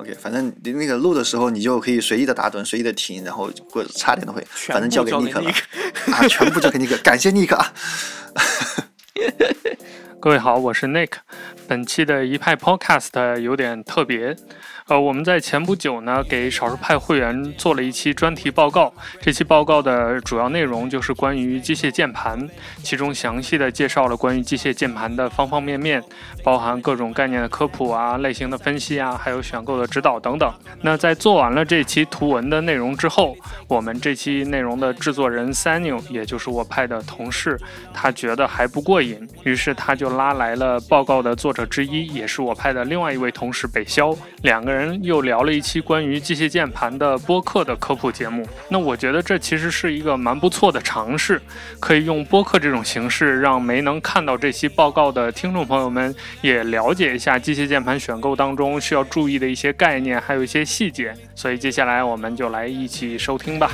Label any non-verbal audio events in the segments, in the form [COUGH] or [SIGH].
OK，反正你那个录的时候，你就可以随意的打盹，随意的停，然后或者差点都会，反正交给尼克了啊，全部交给尼克，感谢尼克啊。各位好，我是 Nick，本期的一派 Podcast 有点特别。呃，我们在前不久呢，给少数派会员做了一期专题报告。这期报告的主要内容就是关于机械键盘，其中详细的介绍了关于机械键盘的方方面面，包含各种概念的科普啊、类型的分析啊，还有选购的指导等等。那在做完了这期图文的内容之后，我们这期内容的制作人 Samuel，也就是我派的同事，他觉得还不过瘾，于是他就拉来了报告的作者之一，也是我派的另外一位同事北肖，两个人。人又聊了一期关于机械键盘的播客的科普节目，那我觉得这其实是一个蛮不错的尝试，可以用播客这种形式，让没能看到这期报告的听众朋友们也了解一下机械键盘选购当中需要注意的一些概念，还有一些细节。所以接下来我们就来一起收听吧。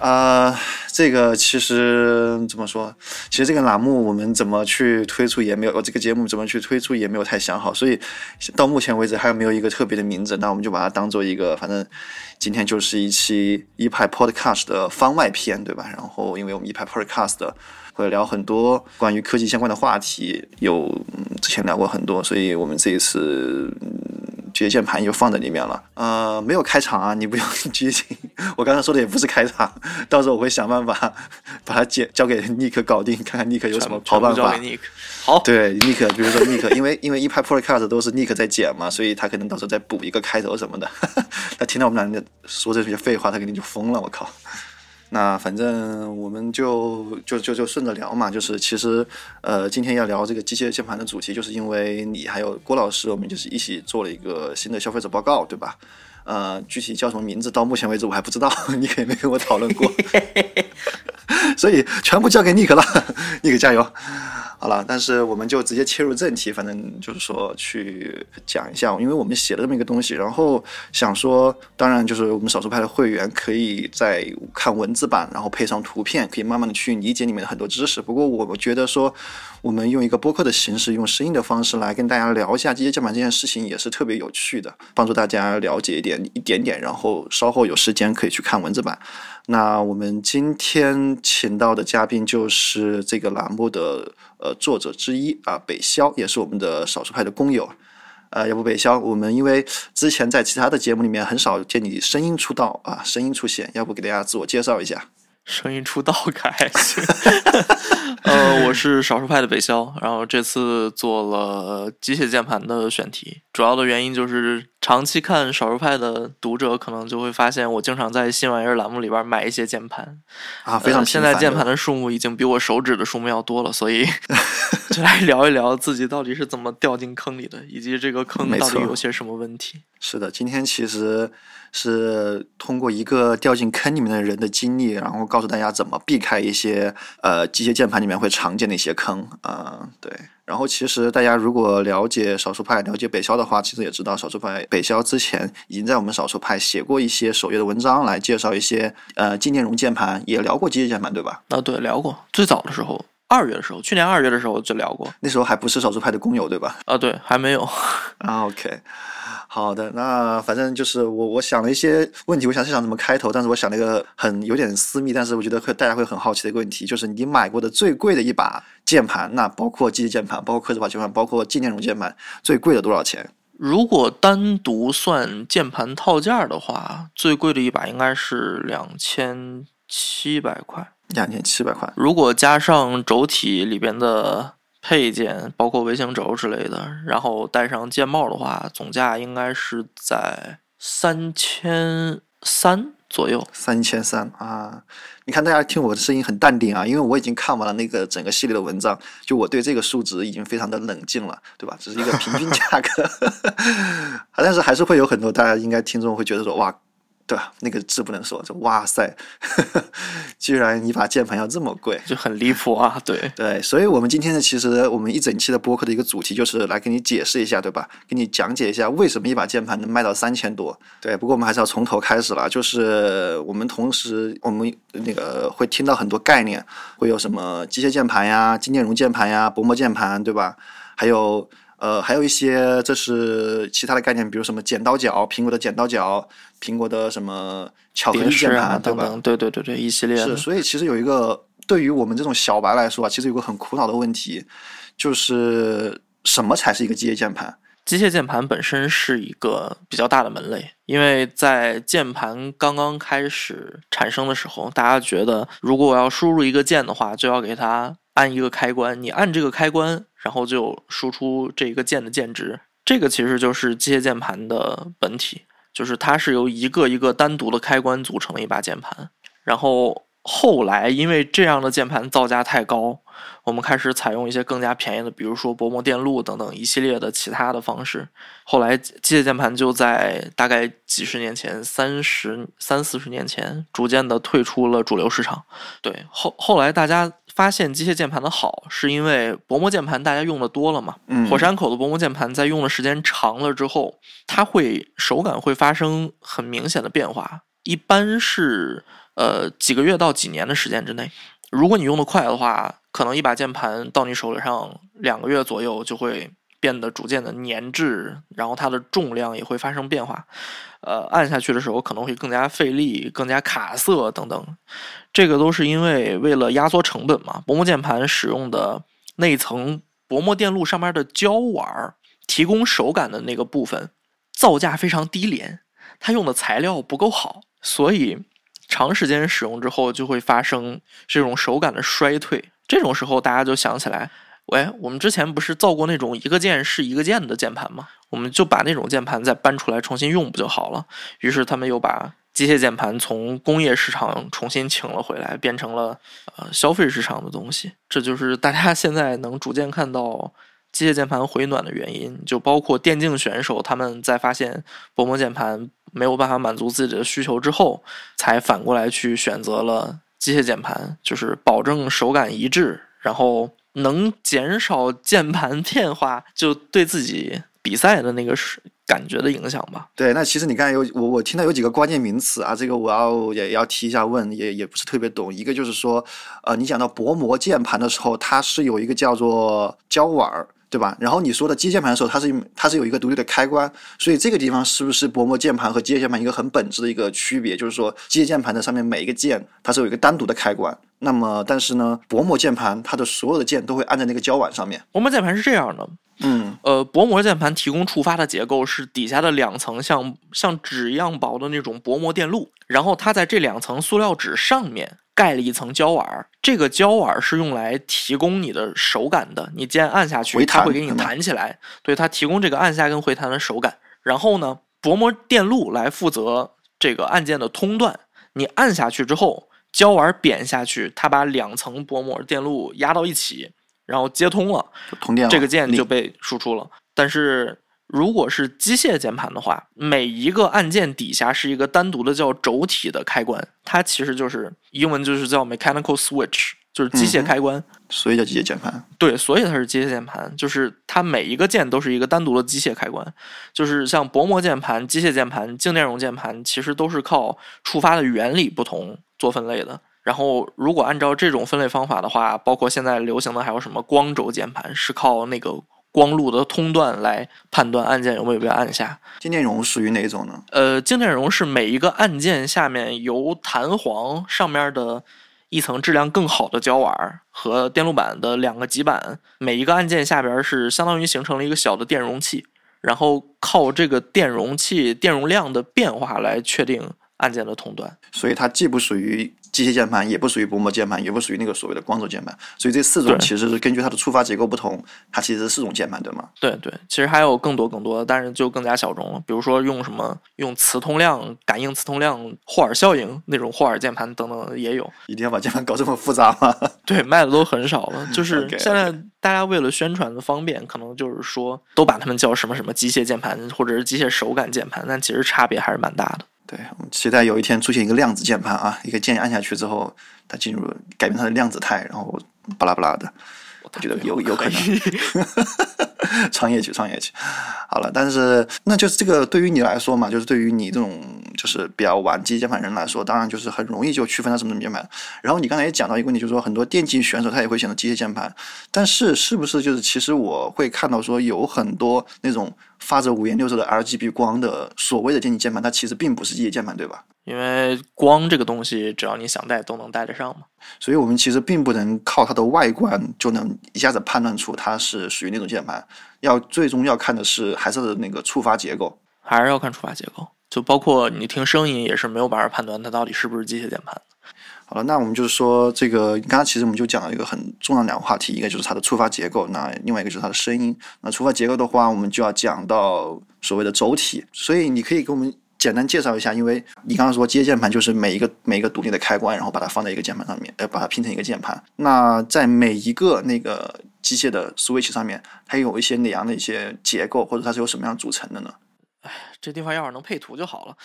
呃，这个其实怎么说？其实这个栏目我们怎么去推出也没有，这个节目怎么去推出也没有太想好，所以到目前为止还没有一个特别的名字。那我们就把它当做一个，反正今天就是一期一派 Podcast 的番外篇，对吧？然后因为我们一派 Podcast 会聊很多关于科技相关的话题，有之前聊过很多，所以我们这一次。嗯接键盘就放在里面了，呃，没有开场啊，你不用 [LAUGHS] 拘谨。我刚才说的也不是开场，到时候我会想办法把它接交给尼克搞定，看看尼克有什么好办法。好，对，尼克，比如说尼克，因为因为一拍 Podcast 都是尼克在剪嘛，所以他可能到时候再补一个开头什么的。[LAUGHS] 他听到我们俩说这些废话，他肯定就疯了，我靠。那反正我们就就就就顺着聊嘛，就是其实，呃，今天要聊这个机械键盘的主题，就是因为你还有郭老师，我们就是一起做了一个新的消费者报告，对吧？呃，具体叫什么名字，到目前为止我还不知道，[LAUGHS] 你可也没跟我讨论过，[LAUGHS] 所以全部交给尼克了，尼克加油。好了，但是我们就直接切入正题，反正就是说去讲一下，因为我们写了这么一个东西，然后想说，当然就是我们少数派的会员可以在看文字版，然后配上图片，可以慢慢的去理解里面的很多知识。不过我觉得说，我们用一个播客的形式，用声音的方式来跟大家聊一下机械键盘这件事情，也是特别有趣的，帮助大家了解一点一点点，然后稍后有时间可以去看文字版。那我们今天请到的嘉宾就是这个栏目的呃作者之一啊，北萧，也是我们的少数派的工友。呃，要不北萧，我们因为之前在其他的节目里面很少见你声音出道啊，声音出现，要不给大家自我介绍一下？声音出道可还行。[LAUGHS] 呃，我是少数派的北肖，然后这次做了机械键盘的选题，主要的原因就是长期看少数派的读者可能就会发现，我经常在新玩意儿栏目里边买一些键盘。啊，非常现在键盘的数目已经比我手指的数目要多了，所以 [LAUGHS] 就来聊一聊自己到底是怎么掉进坑里的，以及这个坑到底有些什么问题。是的，今天其实。是通过一个掉进坑里面的人的经历，然后告诉大家怎么避开一些呃机械键盘里面会常见的一些坑啊。对，然后其实大家如果了解少数派、了解北肖的话，其实也知道少数派北肖之前已经在我们少数派写过一些首页的文章，来介绍一些呃纪念容键盘，也聊过机械键盘，对吧？啊，对，聊过。最早的时候，二月的时候，去年二月的时候就聊过，那时候还不是少数派的工友，对吧？啊，对，还没有。[LAUGHS] 啊，OK。好的，那反正就是我我想了一些问题，我想是想怎么开头，但是我想了一个很有点私密，但是我觉得会大家会很好奇的一个问题，就是你买过的最贵的一把键盘，那包括机械键盘，包括刻字化键盘，包括纪念容键盘，最贵的多少钱？如果单独算键盘套件的话，最贵的一把应该是两千七百块。两千七百块。如果加上轴体里边的。配件包括微型轴之类的，然后带上键帽的话，总价应该是在三千三左右。三千三啊！你看大家听我的声音很淡定啊，因为我已经看完了那个整个系列的文章，就我对这个数值已经非常的冷静了，对吧？只是一个平均价格，[LAUGHS] 但是还是会有很多大家应该听众会觉得说哇。对吧？那个字不能说，就哇塞，[LAUGHS] 居然一把键盘要这么贵，就很离谱啊！[LAUGHS] 对对，所以我们今天呢，其实我们一整期的播客的一个主题就是来给你解释一下，对吧？给你讲解一下为什么一把键盘能卖到三千多。对，不过我们还是要从头开始了，就是我们同时我们那个会听到很多概念，会有什么机械键盘呀、金电容键盘呀、薄膜键盘，对吧？还有。呃，还有一些这是其他的概念，比如什么剪刀脚，苹果的剪刀脚，苹果的什么巧克力键盘，对吧？对对对对，一系列是。所以其实有一个对于我们这种小白来说啊，其实有个很苦恼的问题，就是什么才是一个机械键盘？机械键盘本身是一个比较大的门类，因为在键盘刚刚开始产生的时候，大家觉得如果我要输入一个键的话，就要给它按一个开关，你按这个开关。然后就输出这个键的键值，这个其实就是机械键盘的本体，就是它是由一个一个单独的开关组成的一把键盘。然后后来因为这样的键盘造价太高，我们开始采用一些更加便宜的，比如说薄膜电路等等一系列的其他的方式。后来机械键盘就在大概几十年前，三十三四十年前，逐渐的退出了主流市场。对，后后来大家。发现机械键盘的好，是因为薄膜键盘大家用的多了嘛？火山口的薄膜键盘在用的时间长了之后，它会手感会发生很明显的变化，一般是呃几个月到几年的时间之内。如果你用的快的话，可能一把键盘到你手上两个月左右就会。变得逐渐的粘滞，然后它的重量也会发生变化，呃，按下去的时候可能会更加费力、更加卡色等等，这个都是因为为了压缩成本嘛。薄膜键盘使用的那层薄膜电路上面的胶碗提供手感的那个部分，造价非常低廉，它用的材料不够好，所以长时间使用之后就会发生这种手感的衰退。这种时候大家就想起来。喂，我们之前不是造过那种一个键是一个键的键盘吗？我们就把那种键盘再搬出来重新用不就好了？于是他们又把机械键盘从工业市场重新请了回来，变成了呃消费市场的东西。这就是大家现在能逐渐看到机械键盘回暖的原因。就包括电竞选手，他们在发现薄膜键盘没有办法满足自己的需求之后，才反过来去选择了机械键盘，就是保证手感一致，然后。能减少键盘变化，就对自己比赛的那个是感觉的影响吧？对，那其实你刚才有我我听到有几个关键名词啊，这个我要也要提一下问，也也不是特别懂。一个就是说，呃，你讲到薄膜键盘的时候，它是有一个叫做胶碗儿。对吧？然后你说的机械键盘的时候，它是它是有一个独立的开关，所以这个地方是不是薄膜键盘和机械键盘一个很本质的一个区别？就是说，机械键盘的上面每一个键它是有一个单独的开关，那么但是呢，薄膜键盘它的所有的键都会按在那个胶碗上面。薄膜键盘是这样的，嗯，呃，薄膜键盘提供触发的结构是底下的两层像像纸一样薄的那种薄膜电路，然后它在这两层塑料纸上面。盖了一层胶碗，这个胶碗是用来提供你的手感的。你键按下去，它会给你弹起来，对它提供这个按下跟回弹的手感。然后呢，薄膜电路来负责这个按键的通断。你按下去之后，胶碗扁下去，它把两层薄膜电路压到一起，然后接通了，通电了，这个键就被输出了。但是。如果是机械键盘的话，每一个按键底下是一个单独的叫轴体的开关，它其实就是英文就是叫 mechanical switch，就是机械开关，所以叫机械键盘。对，所以它是机械键盘，就是它每一个键都是一个单独的机械开关。就是像薄膜键盘、机械键盘、静电容键盘，其实都是靠触发的原理不同做分类的。然后，如果按照这种分类方法的话，包括现在流行的还有什么光轴键盘，是靠那个。光路的通断来判断按键有没有被按下。静电容属于哪一种呢？呃，静电容是每一个按键下面由弹簧上面的一层质量更好的胶碗和电路板的两个极板，每一个按键下边是相当于形成了一个小的电容器，然后靠这个电容器电容量的变化来确定按键的通断。所以它既不属于。机械键盘也不属于薄膜键盘，也不属于那个所谓的光轴键盘，所以这四种其实是根据它的触发结构不同，它其实是四种键盘，对吗？对对，其实还有更多更多的，但是就更加小众了。比如说用什么用磁通量感应磁通量霍尔效应那种霍尔键盘等等也有。一定要把键盘搞这么复杂吗？[LAUGHS] 对，卖的都很少了。就是 [LAUGHS] 现在大家为了宣传的方便，可能就是说都把它们叫什么什么机械键盘或者是机械手感键盘，但其实差别还是蛮大的。对，我们期待有一天出现一个量子键盘啊，一个键按下去之后，它进入改变它的量子态，然后巴拉巴拉的。我觉得有有可能，[LAUGHS] 创业去创业去，好了，但是那就是这个对于你来说嘛，就是对于你这种就是比较玩机械键盘人来说，当然就是很容易就区分它什么什么键盘。然后你刚才也讲到一个问题，就是说很多电竞选手他也会选择机械键盘，但是是不是就是其实我会看到说有很多那种发着五颜六色的 RGB 光的所谓的电竞键盘，它其实并不是机械键盘，对吧？因为光这个东西，只要你想带都能带得上嘛。所以我们其实并不能靠它的外观就能一下子判断出它是属于那种键盘，要最终要看的是还是那个触发结构，还是要看触发结构。就包括你听声音也是没有办法判断它到底是不是机械键盘。好了，那我们就是说这个，刚刚其实我们就讲了一个很重要两个话题，一个就是它的触发结构，那另外一个就是它的声音。那触发结构的话，我们就要讲到所谓的轴体，所以你可以给我们。简单介绍一下，因为你刚刚说机械键盘就是每一个每一个独立的开关，然后把它放在一个键盘上面，呃，把它拼成一个键盘。那在每一个那个机械的 switch 上面，它有一些哪样的一些结构，或者它是由什么样组成的呢？哎，这地方要是能配图就好了。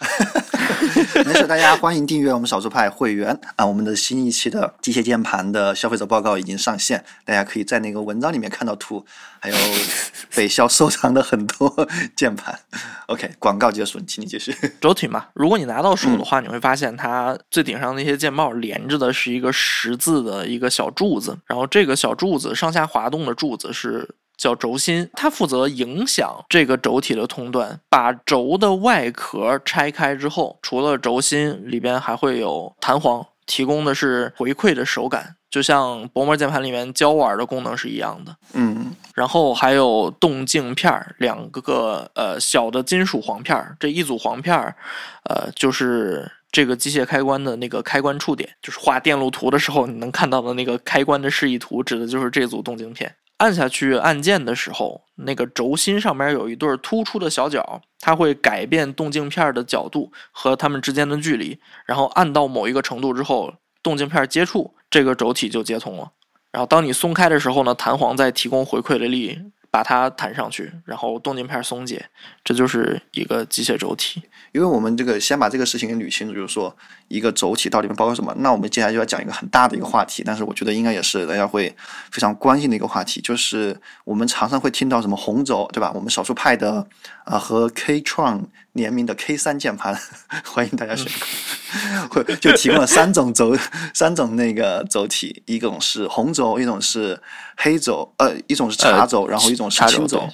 [LAUGHS] 没事，大家欢迎订阅我们少数派会员啊！我们的新一期的机械键盘的消费者报告已经上线，大家可以在那个文章里面看到图，还有 [LAUGHS] 北肖收藏的很多键盘。OK，广告结束，请你继续。轴体嘛，如果你拿到手的话，你会发现它最顶上那些键帽连着的是一个十字的一个小柱子，然后这个小柱子上下滑动的柱子是。叫轴心，它负责影响这个轴体的通断。把轴的外壳拆开之后，除了轴心，里边还会有弹簧，提供的是回馈的手感，就像薄膜键盘里面胶碗的功能是一样的。嗯，然后还有动静片儿，两个个呃小的金属簧片儿，这一组簧片儿，呃就是这个机械开关的那个开关触点，就是画电路图的时候你能看到的那个开关的示意图，指的就是这组动静片。按下去按键的时候，那个轴心上面有一对突出的小角，它会改变动静片的角度和它们之间的距离。然后按到某一个程度之后，动静片接触这个轴体就接通了。然后当你松开的时候呢，弹簧再提供回馈的力，把它弹上去，然后动静片松解，这就是一个机械轴体。因为我们这个先把这个事情给捋清楚，就是说一个轴体到底包括什么。那我们接下来就要讲一个很大的一个话题，但是我觉得应该也是大家会非常关心的一个话题，就是我们常常会听到什么红轴，对吧？我们少数派的啊和 K-tron 联名的 K 三键盘，[LAUGHS] 欢迎大家选购，[LAUGHS] 就提供了三种轴，三种那个轴体，一种是红轴，一种是黑轴，呃，一种是茶轴，然后一种是青轴。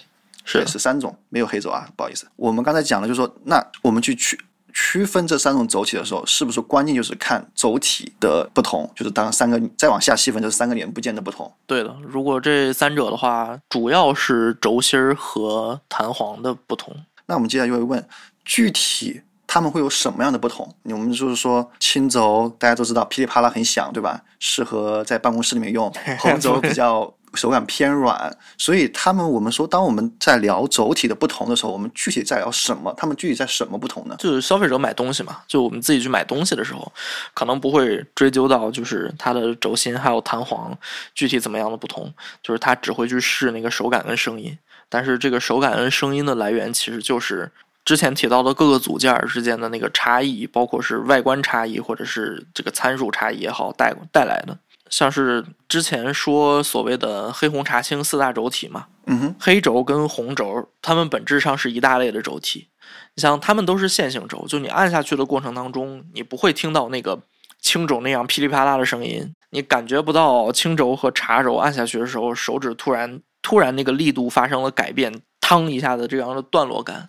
是是三种，没有黑轴啊，不好意思。我们刚才讲了，就是说，那我们去区区分这三种轴体的时候，是不是关键就是看轴体的不同？就是当三个再往下细分，就是三个零部件的不同。对的，如果这三者的话，主要是轴心儿和弹簧的不同。那我们接下来就会问，具体它们会有什么样的不同？我们就是说，轻轴大家都知道噼里啪啦很响，对吧？适合在办公室里面用。[LAUGHS] 红轴比较。手感偏软，所以他们我们说，当我们在聊轴体的不同的时候，我们具体在聊什么？他们具体在什么不同呢？就是消费者买东西嘛，就我们自己去买东西的时候，可能不会追究到就是它的轴心还有弹簧具体怎么样的不同，就是它只会去试那个手感跟声音。但是这个手感跟声音的来源，其实就是之前提到的各个组件之间的那个差异，包括是外观差异或者是这个参数差异也好带带来的。像是之前说所谓的黑红茶青四大轴体嘛，嗯哼，黑轴跟红轴，它们本质上是一大类的轴体。你像它们都是线性轴，就你按下去的过程当中，你不会听到那个青轴那样噼里啪啦的声音，你感觉不到青轴和茶轴按下去的时候，手指突然突然那个力度发生了改变，嘡一下子这样的段落感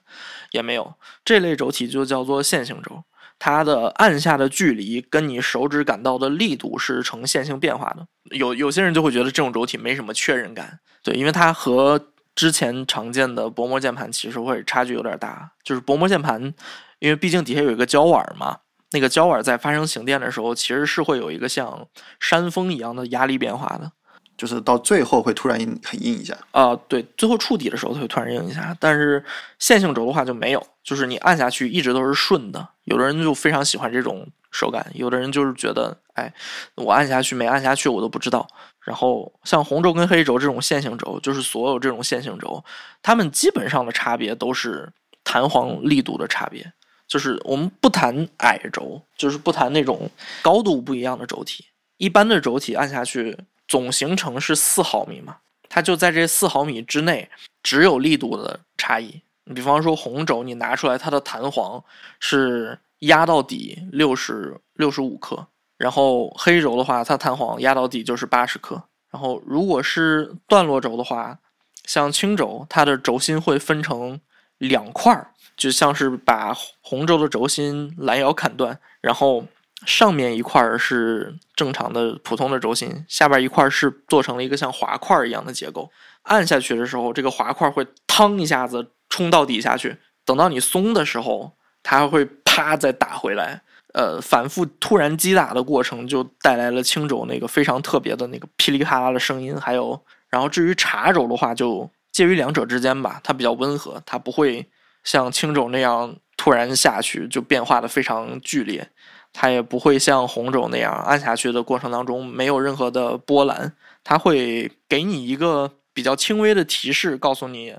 也没有。这类轴体就叫做线性轴。它的按下的距离跟你手指感到的力度是呈线性变化的。有有些人就会觉得这种轴体没什么确认感，对，因为它和之前常见的薄膜键盘其实会差距有点大。就是薄膜键盘，因为毕竟底下有一个胶碗嘛，那个胶碗在发生形电的时候，其实是会有一个像山峰一样的压力变化的。就是到最后会突然硬很硬一下啊，对，最后触底的时候它会突然硬一下。但是线性轴的话就没有，就是你按下去一直都是顺的。有的人就非常喜欢这种手感，有的人就是觉得，哎，我按下去没按下去我都不知道。然后像红轴跟黑轴这种线性轴，就是所有这种线性轴，它们基本上的差别都是弹簧力度的差别。就是我们不谈矮轴，就是不谈那种高度不一样的轴体。一般的轴体按下去总行程是四毫米嘛，它就在这四毫米之内，只有力度的差异。你比方说红轴，你拿出来它的弹簧是压到底六十六十五克，然后黑轴的话，它弹簧压到底就是八十克。然后如果是段落轴的话，像青轴，它的轴心会分成两块儿，就像是把红轴的轴心拦腰砍断，然后上面一块是正常的普通的轴心，下边一块是做成了一个像滑块一样的结构。按下去的时候，这个滑块会腾一下子冲到底下去，等到你松的时候，它会啪再打回来。呃，反复突然击打的过程就带来了青轴那个非常特别的那个噼里啪啦的声音，还有。然后至于茶轴的话，就介于两者之间吧，它比较温和，它不会像青轴那样突然下去就变化的非常剧烈，它也不会像红轴那样按下去的过程当中没有任何的波澜，它会给你一个比较轻微的提示，告诉你，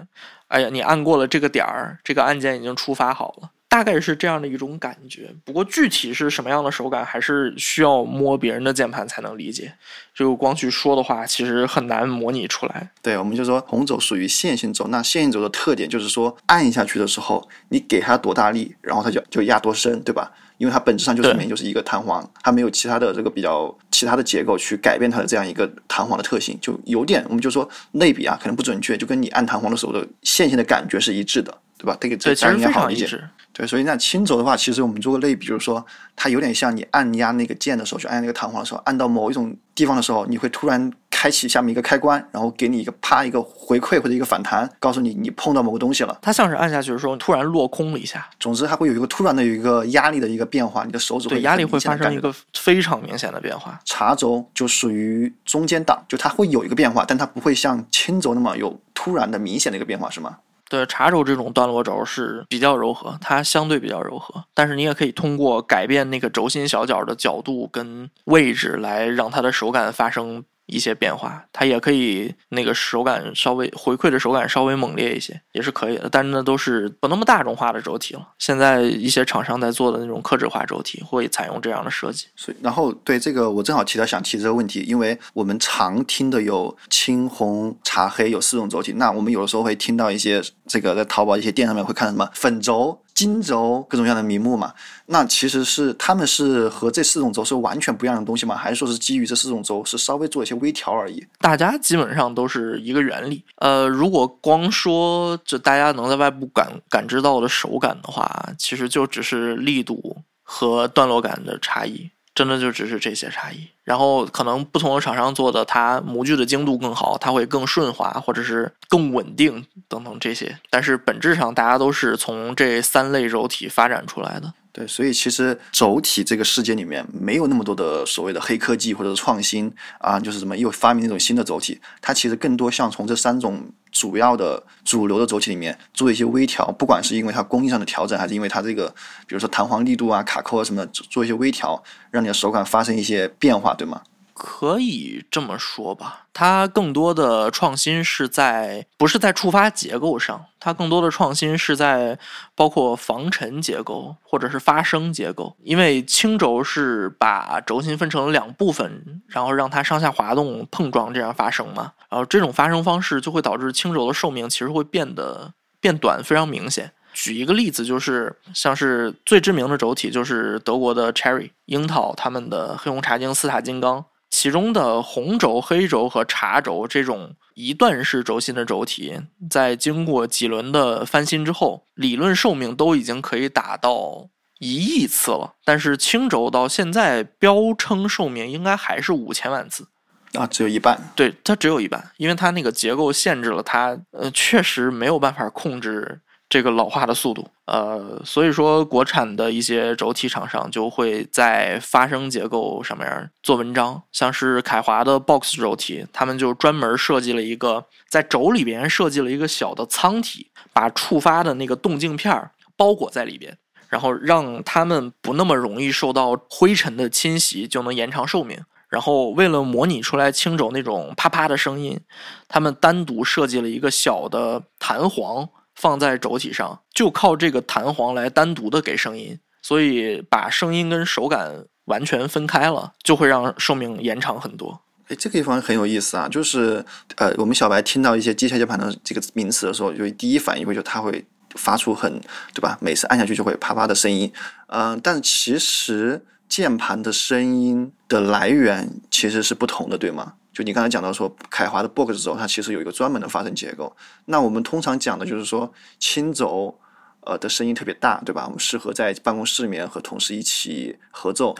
哎呀，你按过了这个点儿，这个按键已经触发好了。大概是这样的一种感觉，不过具体是什么样的手感，还是需要摸别人的键盘才能理解。就光去说的话，其实很难模拟出来。对，我们就说红轴属于线性轴，那线性轴的特点就是说，按下去的时候，你给它多大力，然后它就就压多深，对吧？因为它本质上就是就是一个弹簧，它没有其他的这个比较其他的结构去改变它的这样一个弹簧的特性，就有点我们就说类比啊，可能不准确，就跟你按弹簧的时候的线性的感觉是一致的，对吧？这个这样应该好理解。对，所以那轻轴的话，其实我们做个类比，就是说，它有点像你按压那个键的时候，去按那个弹簧的时候，按到某一种地方的时候，你会突然开启下面一个开关，然后给你一个啪一个回馈或者一个反弹，告诉你你碰到某个东西了。它像是按下去的时候突然落空了一下。总之，它会有一个突然的有一个压力的一个变化，你的手指对压力会发生一个非常明显的变化。茶轴就属于中间档，就它会有一个变化，但它不会像轻轴那么有突然的明显的一个变化，是吗？对茶轴这种段落轴是比较柔和，它相对比较柔和，但是你也可以通过改变那个轴心小角的角度跟位置来让它的手感发生。一些变化，它也可以那个手感稍微回馈的手感稍微猛烈一些，也是可以的。但是呢，都是不那么大众化的轴体了。现在一些厂商在做的那种克制化轴体会采用这样的设计。所以，然后对这个我正好提到想提这个问题，因为我们常听的有青红茶黑有四种轴体，那我们有的时候会听到一些这个在淘宝一些店上面会看到什么粉轴。金轴各种各样的名目嘛，那其实是他们是和这四种轴是完全不一样的东西吗？还是说是基于这四种轴是稍微做一些微调而已？大家基本上都是一个原理。呃，如果光说就大家能在外部感感知到的手感的话，其实就只是力度和段落感的差异。真的就只是这些差异，然后可能不同的厂商做的，它模具的精度更好，它会更顺滑，或者是更稳定等等这些。但是本质上，大家都是从这三类轴体发展出来的。对，所以其实轴体这个世界里面没有那么多的所谓的黑科技或者是创新啊，就是什么又发明一种新的轴体，它其实更多像从这三种。主要的主流的轴体里面做一些微调，不管是因为它工艺上的调整，还是因为它这个，比如说弹簧力度啊、卡扣啊什么的，做一些微调，让你的手感发生一些变化，对吗？可以这么说吧，它更多的创新是在不是在触发结构上，它更多的创新是在包括防尘结构或者是发声结构。因为轻轴是把轴心分成了两部分，然后让它上下滑动碰撞这样发声嘛，然后这种发声方式就会导致轻轴的寿命其实会变得变短，非常明显。举一个例子，就是像是最知名的轴体就是德国的 Cherry 樱桃他们的黑红茶晶四塔金刚。其中的红轴、黑轴和茶轴这种一段式轴心的轴体，在经过几轮的翻新之后，理论寿命都已经可以达到一亿次了。但是青轴到现在标称寿命应该还是五千万次，啊，只有一半。对，它只有一半，因为它那个结构限制了它，呃，确实没有办法控制。这个老化的速度，呃，所以说国产的一些轴体厂商就会在发声结构上面做文章，像是凯华的 Box 轴体，他们就专门设计了一个在轴里边设计了一个小的舱体，把触发的那个动静片包裹在里边，然后让他们不那么容易受到灰尘的侵袭，就能延长寿命。然后为了模拟出来轻轴那种啪啪的声音，他们单独设计了一个小的弹簧。放在轴体上，就靠这个弹簧来单独的给声音，所以把声音跟手感完全分开了，就会让寿命延长很多。哎，这个地方很有意思啊，就是呃，我们小白听到一些机械键盘的这个名词的时候，就第一反应会就它会发出很对吧？每次按下去就会啪啪的声音，嗯、但其实键盘的声音的来源其实是不同的，对吗？就你刚才讲到说凯华的 Box 轴，它其实有一个专门的发声结构。那我们通常讲的就是说轻轴。呃的声音特别大，对吧？我们适合在办公室里面和同事一起合奏。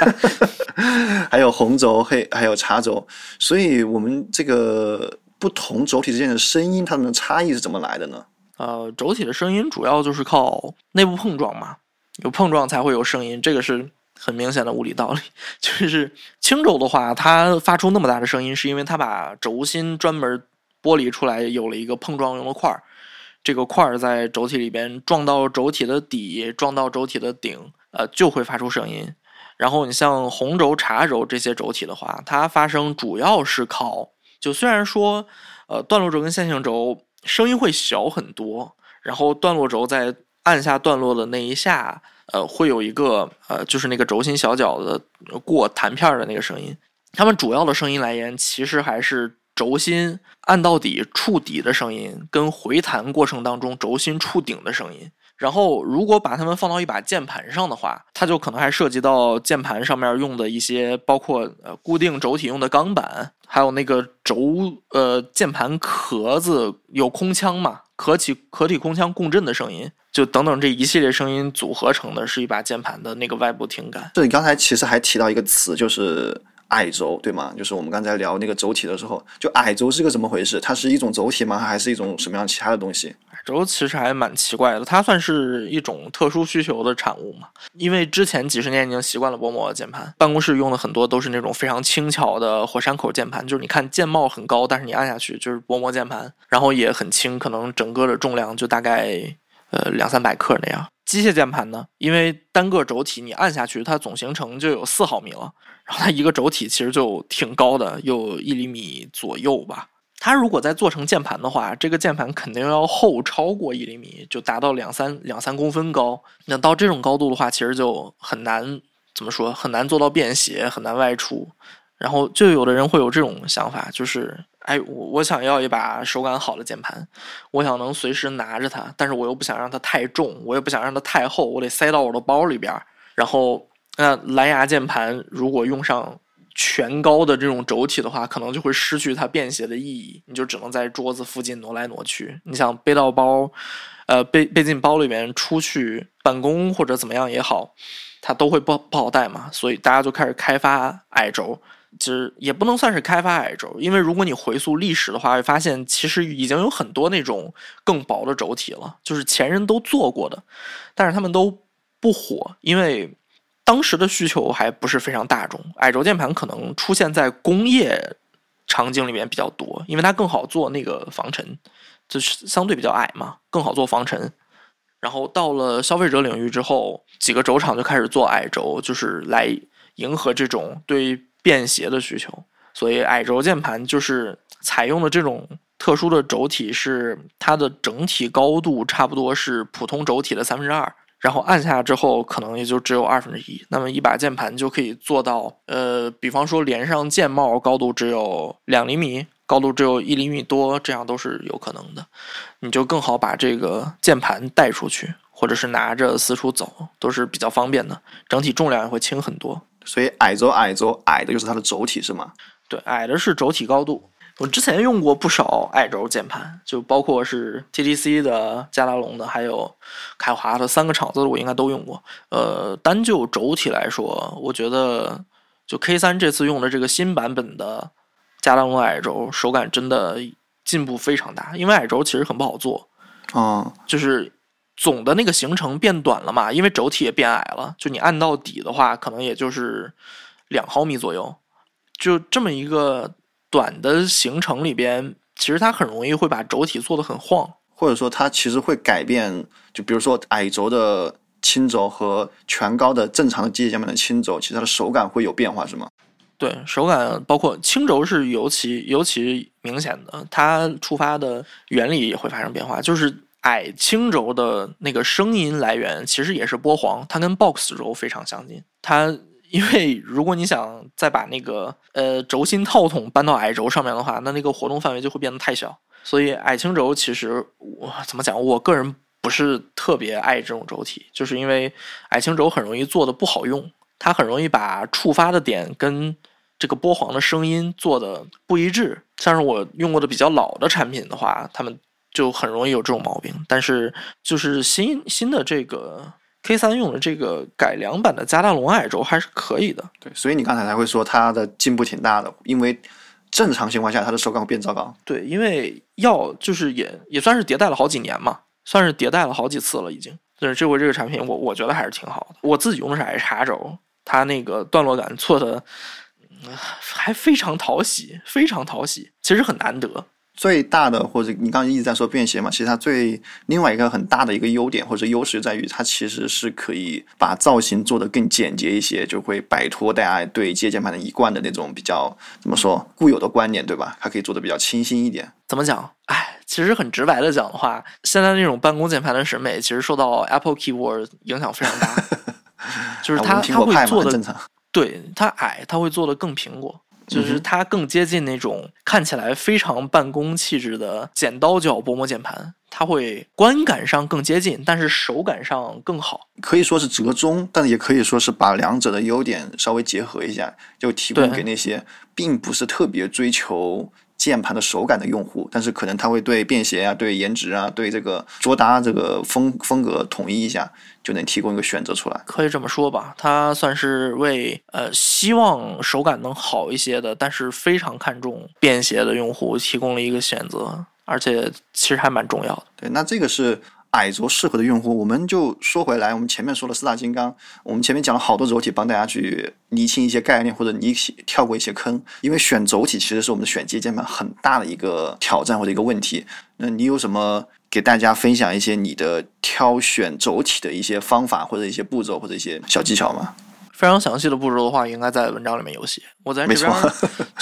[LAUGHS] 还有红轴、黑还有茶轴，所以我们这个不同轴体之间的声音，它们的差异是怎么来的呢？呃，轴体的声音主要就是靠内部碰撞嘛，有碰撞才会有声音，这个是很明显的物理道理。[LAUGHS] 就是轻轴的话，它发出那么大的声音，是因为它把轴心专门剥离出来，有了一个碰撞用的块儿。这个块儿在轴体里边撞到轴体的底，撞到轴体的顶，呃，就会发出声音。然后你像红轴、茶轴这些轴体的话，它发声主要是靠，就虽然说，呃，段落轴跟线性轴声音会小很多，然后段落轴在按下段落的那一下，呃，会有一个呃，就是那个轴心小角的过弹片的那个声音。它们主要的声音来源其实还是轴心按到底触底的声音，跟回弹过程当中轴心触顶的声音。然后，如果把它们放到一把键盘上的话，它就可能还涉及到键盘上面用的一些，包括呃固定轴体用的钢板，还有那个轴呃键盘壳子有空腔嘛，壳体壳体空腔共振的声音，就等等这一系列声音组合成的是一把键盘的那个外部听感。这你刚才其实还提到一个词，就是矮轴，对吗？就是我们刚才聊那个轴体的时候，就矮轴是个怎么回事？它是一种轴体吗？还是一种什么样其他的东西？轴其实还蛮奇怪的，它算是一种特殊需求的产物嘛。因为之前几十年已经习惯了薄膜键盘，办公室用的很多都是那种非常轻巧的火山口键盘，就是你看键帽很高，但是你按下去就是薄膜键盘，然后也很轻，可能整个的重量就大概呃两三百克那样。机械键盘呢，因为单个轴体你按下去，它总行程就有四毫米了，然后它一个轴体其实就挺高的，有一厘米左右吧。它如果再做成键盘的话，这个键盘肯定要厚超过一厘米，就达到两三两三公分高。那到这种高度的话，其实就很难怎么说，很难做到便携，很难外出。然后就有的人会有这种想法，就是哎，我我想要一把手感好的键盘，我想能随时拿着它，但是我又不想让它太重，我也不想让它太厚，我得塞到我的包里边儿。然后那蓝牙键盘如果用上。全高的这种轴体的话，可能就会失去它便携的意义，你就只能在桌子附近挪来挪去。你想背到包，呃，背背进包里面出去办公或者怎么样也好，它都会不不好带嘛。所以大家就开始开发矮轴，其实也不能算是开发矮轴，因为如果你回溯历史的话，会发现其实已经有很多那种更薄的轴体了，就是前人都做过的，但是他们都不火，因为。当时的需求还不是非常大众，矮轴键盘可能出现在工业场景里面比较多，因为它更好做那个防尘，就是相对比较矮嘛，更好做防尘。然后到了消费者领域之后，几个轴厂就开始做矮轴，就是来迎合这种对便携的需求。所以矮轴键盘就是采用的这种特殊的轴体，是它的整体高度差不多是普通轴体的三分之二。然后按下之后，可能也就只有二分之一。那么一把键盘就可以做到，呃，比方说连上键帽，高度只有两厘米，高度只有一厘米多，这样都是有可能的。你就更好把这个键盘带出去，或者是拿着四处走，都是比较方便的。整体重量也会轻很多。所以矮轴矮轴矮的就是它的轴体是吗？对，矮的是轴体高度。我之前用过不少矮轴键盘，就包括是 TTC 的、加达龙的，还有凯华的三个厂子的，我应该都用过。呃，单就轴体来说，我觉得就 K 三这次用的这个新版本的加达龙矮轴，手感真的进步非常大。因为矮轴其实很不好做，哦，就是总的那个行程变短了嘛，因为轴体也变矮了。就你按到底的话，可能也就是两毫米左右，就这么一个。短的行程里边，其实它很容易会把轴体做得很晃，或者说它其实会改变。就比如说矮轴的轻轴和全高的正常的机械键盘的轻轴，其实它的手感会有变化，是吗？对手感，包括轻轴是尤其尤其明显的，它触发的原理也会发生变化。就是矮轻轴的那个声音来源其实也是波黄，它跟 box 轴非常相近。它因为如果你想再把那个呃轴心套筒搬到矮轴上面的话，那那个活动范围就会变得太小。所以矮轻轴其实我怎么讲，我个人不是特别爱这种轴体，就是因为矮轻轴很容易做的不好用，它很容易把触发的点跟这个波黄的声音做的不一致。像是我用过的比较老的产品的话，他们就很容易有这种毛病。但是就是新新的这个。K 三用的这个改良版的加大龙矮轴还是可以的，对，所以你刚才才会说它的进步挺大的，因为正常情况下它的手感会变糟糕。对，因为要就是也也算是迭代了好几年嘛，算是迭代了好几次了已经。但是这回这个产品，我我觉得还是挺好的。我自己用的是 H 叉轴，它那个段落感做的还非常讨喜，非常讨喜，其实很难得。最大的或者你刚刚一直在说便携嘛，其实它最另外一个很大的一个优点或者优势在于它其实是可以把造型做得更简洁一些，就会摆脱大家对接键盘的一贯的那种比较怎么说固有的观念，对吧？它可以做的比较清新一点。怎么讲？哎，其实很直白的讲的话，现在那种办公键盘的审美其实受到 Apple Keyboard 影响非常大，[LAUGHS] 就是它它会做的对它矮，它会做的更苹果。就是它更接近那种看起来非常办公气质的剪刀脚薄膜键盘，它会观感上更接近，但是手感上更好，可以说是折中，但也可以说是把两者的优点稍微结合一下，就提供给那些并不是特别追求。键盘的手感的用户，但是可能他会对便携啊、对颜值啊、对这个桌搭这个风风格统一一下，就能提供一个选择出来。可以这么说吧，它算是为呃希望手感能好一些的，但是非常看重便携的用户提供了一个选择，而且其实还蛮重要的。对，那这个是。矮轴适合的用户，我们就说回来，我们前面说了四大金刚，我们前面讲了好多轴体，帮大家去厘清一些概念，或者你跳过一些坑。因为选轴体其实是我们的选接键盘很大的一个挑战或者一个问题。那你有什么给大家分享一些你的挑选轴体的一些方法，或者一些步骤，或者一些小技巧吗？非常详细的步骤的话，应该在文章里面有写。我在这边就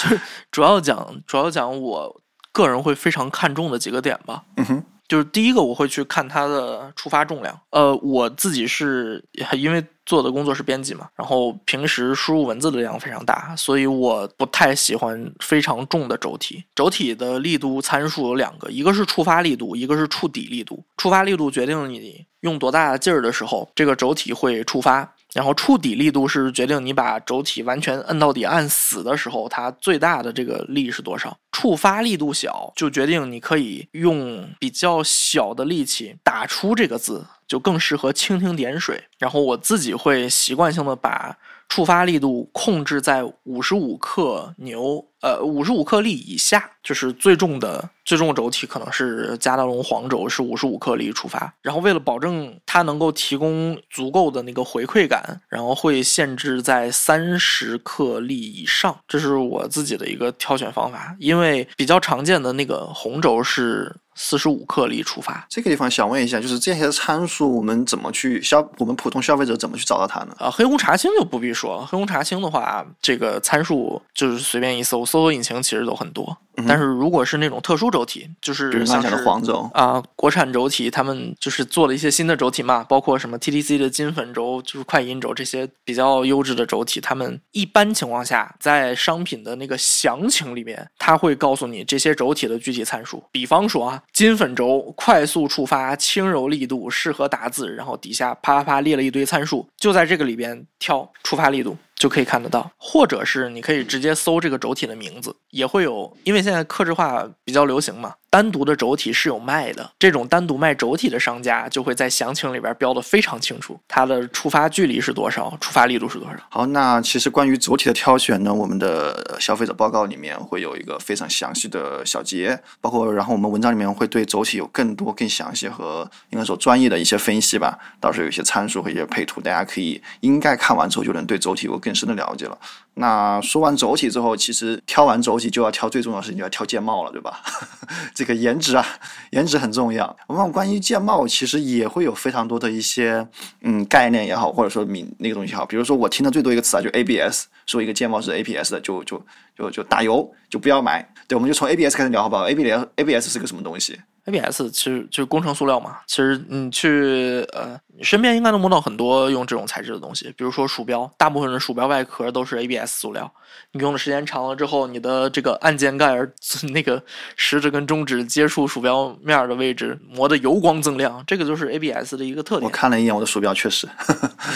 是主要讲，主要讲我个人会非常看重的几个点吧。嗯哼。就是第一个，我会去看它的触发重量。呃，我自己是因为做的工作是编辑嘛，然后平时输入文字的量非常大，所以我不太喜欢非常重的轴体。轴体的力度参数有两个，一个是触发力度，一个是触底力度。触发力度决定了你用多大的劲儿的时候，这个轴体会触发。然后触底力度是决定你把轴体完全摁到底、按死的时候，它最大的这个力是多少。触发力度小，就决定你可以用比较小的力气打出这个字，就更适合蜻蜓点水。然后我自己会习惯性的把。触发力度控制在五十五克牛，呃，五十五克力以下，就是最重的最重轴体可能是加德龙黄轴，是五十五克力触发。然后为了保证它能够提供足够的那个回馈感，然后会限制在三十克力以上，这是我自己的一个挑选方法。因为比较常见的那个红轴是。四十五克力出发，这个地方想问一下，就是这些参数我们怎么去消？我们普通消费者怎么去找到它呢？啊，黑红茶青就不必说了。黑红茶青的话，这个参数就是随便一搜，搜索引擎其实都很多。但是如果是那种特殊轴体，就是像的黄轴啊，国产轴体，他们就是做了一些新的轴体嘛，包括什么 TTC 的金粉轴，就是快银轴这些比较优质的轴体，他们一般情况下在商品的那个详情里面，他会告诉你这些轴体的具体参数。比方说啊，金粉轴快速触发，轻柔力度，适合打字，然后底下啪啪啪列了一堆参数，就在这个里边挑触发力度。就可以看得到，或者是你可以直接搜这个轴体的名字，也会有，因为现在刻制化比较流行嘛。单独的轴体是有卖的，这种单独卖轴体的商家就会在详情里边标的非常清楚，它的触发距离是多少，触发力度是多少。好，那其实关于轴体的挑选呢，我们的消费者报告里面会有一个非常详细的小节，包括然后我们文章里面会对轴体有更多、更详细和应该说专业的一些分析吧。到时候有一些参数和一些配图，大家可以应该看完之后就能对轴体有更更深的了解了。那说完轴体之后，其实挑完轴体就要挑最重要的事情，就要挑键帽了，对吧？[LAUGHS] 这个颜值啊，颜值很重要。我们关于键帽，其实也会有非常多的一些嗯概念也好，或者说名那个东西也好。比如说我听的最多一个词啊，就 ABS，说一个键帽是 ABS 的，就就就就打油，就不要买。对，我们就从 ABS 开始聊好不好？ABS ABS 是个什么东西？ABS 其实就是工程塑料嘛。其实你去呃，你身边应该能摸到很多用这种材质的东西，比如说鼠标，大部分的鼠标外壳都是 ABS 塑料。你用的时间长了之后，你的这个按键盖儿 [LAUGHS] 那个食指跟中指接触鼠标面的位置磨得油光锃亮，这个就是 ABS 的一个特点。我看了一眼我的鼠标，确实。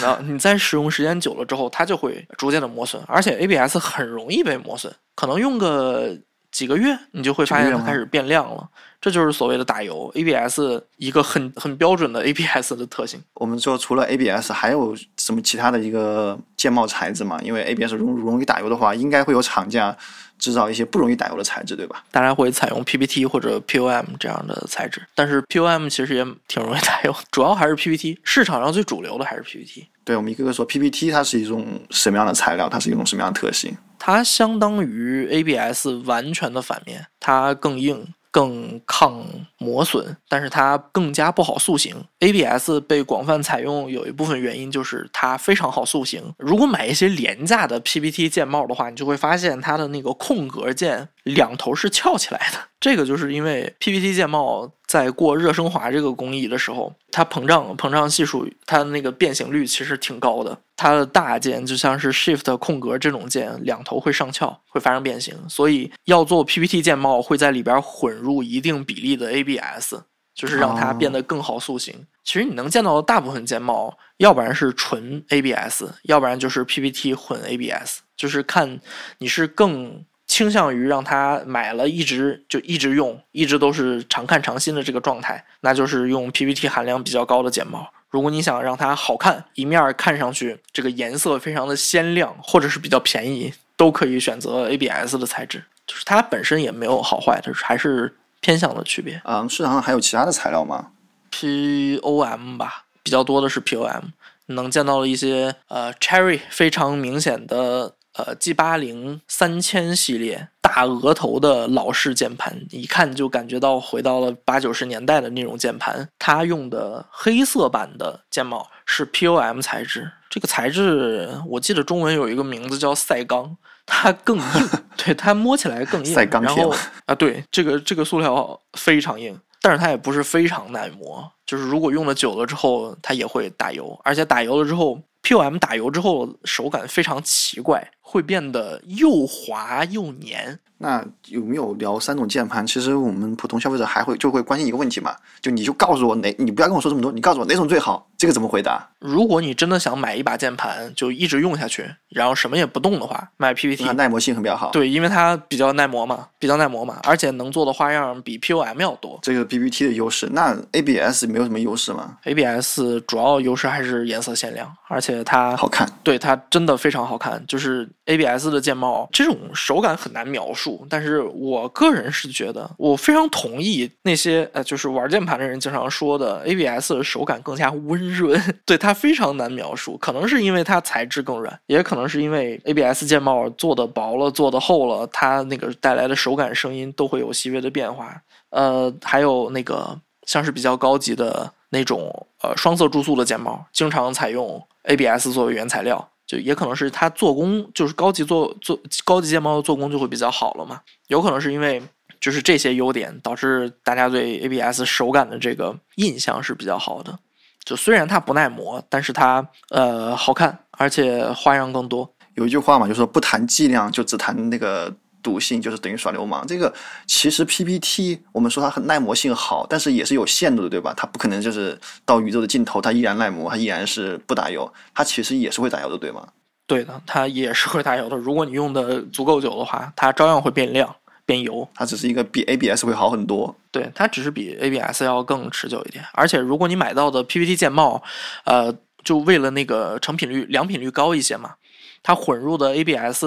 那你在使用时间久了之后，它就会逐渐的磨损，而且 ABS 很容易被磨损，可能用个几个月，你就会发现它开始变亮了。这就是所谓的打油，ABS 一个很很标准的 ABS 的特性。我们说除了 ABS 还有什么其他的一个键帽材质嘛？因为 ABS 容容易打油的话，应该会有厂家制造一些不容易打油的材质，对吧？当然会采用 PPT 或者 POM 这样的材质，但是 POM 其实也挺容易打油，主要还是 PPT。市场上最主流的还是 PPT。对，我们一个个说 PPT 它是一种什么样的材料？它是一种什么样的特性？它相当于 ABS 完全的反面，它更硬。更抗磨损，但是它更加不好塑形。ABS 被广泛采用有一部分原因就是它非常好塑形。如果买一些廉价的 PPT 键帽的话，你就会发现它的那个空格键两头是翘起来的。这个就是因为 PPT 键帽。在过热升华这个工艺的时候，它膨胀膨胀系数，它的那个变形率其实挺高的。它的大键就像是 Shift 空格这种键，两头会上翘，会发生变形。所以要做 PPT 键帽，会在里边混入一定比例的 ABS，就是让它变得更好塑形。其实你能见到的大部分键帽，要不然是纯 ABS，要不然就是 PPT 混 ABS，就是看你是更。倾向于让他买了一直就一直用，一直都是常看常新的这个状态，那就是用 PPT 含量比较高的剪毛。如果你想让它好看，一面看上去这个颜色非常的鲜亮，或者是比较便宜，都可以选择 ABS 的材质。就是它本身也没有好坏，就是还是偏向的区别。嗯，市场上还有其他的材料吗？POM 吧，比较多的是 POM，能见到了一些呃 Cherry 非常明显的。呃，G 八零三千系列大额头的老式键盘，一看就感觉到回到了八九十年代的那种键盘。它用的黑色版的键帽是 POM 材质，这个材质我记得中文有一个名字叫赛钢，它更硬，[LAUGHS] 对它摸起来更硬。赛钢然后啊，对，这个这个塑料非常硬，但是它也不是非常耐磨，就是如果用的久了之后，它也会打油，而且打油了之后。POM 打油之后手感非常奇怪，会变得又滑又黏。那有没有聊三种键盘？其实我们普通消费者还会就会关心一个问题嘛，就你就告诉我哪，你不要跟我说这么多，你告诉我哪种最好，这个怎么回答？如果你真的想买一把键盘，就一直用下去，然后什么也不动的话，买 PPT，它耐磨性很比较好。对，因为它比较耐磨嘛，比较耐磨嘛，而且能做的花样比 POM 要多。这个 PPT 的优势，那 ABS 没有什么优势吗？ABS 主要优势还是颜色限量，而且它好看。对，它真的非常好看。就是 ABS 的键帽，这种手感很难描述，但是我个人是觉得，我非常同意那些呃，就是玩键盘的人经常说的，ABS 的手感更加温润。[LAUGHS] 对它非常难描述，可能是因为它材质更软，也可能是因为 ABS 键帽做的薄了、做的厚了，它那个带来的手感、声音都会有细微的变化。呃，还有那个像是比较高级的那种呃双色注塑的键帽，经常采用 ABS 作为原材料。也可能是它做工就是高级做做高级键帽的做工就会比较好了嘛，有可能是因为就是这些优点导致大家对 ABS 手感的这个印象是比较好的。就虽然它不耐磨，但是它呃好看，而且花样更多。有一句话嘛，就说不谈剂量，就只谈那个。赌性就是等于耍流氓。这个其实 PPT 我们说它很耐磨性好，但是也是有限度的，对吧？它不可能就是到宇宙的尽头，它依然耐磨，它依然是不打油，它其实也是会打油的，对吗？对的，它也是会打油的。如果你用的足够久的话，它照样会变亮、变油。它只是一个比 ABS 会好很多。对，它只是比 ABS 要更持久一点。而且如果你买到的 PPT 键帽，呃，就为了那个成品率、良品率高一些嘛，它混入的 ABS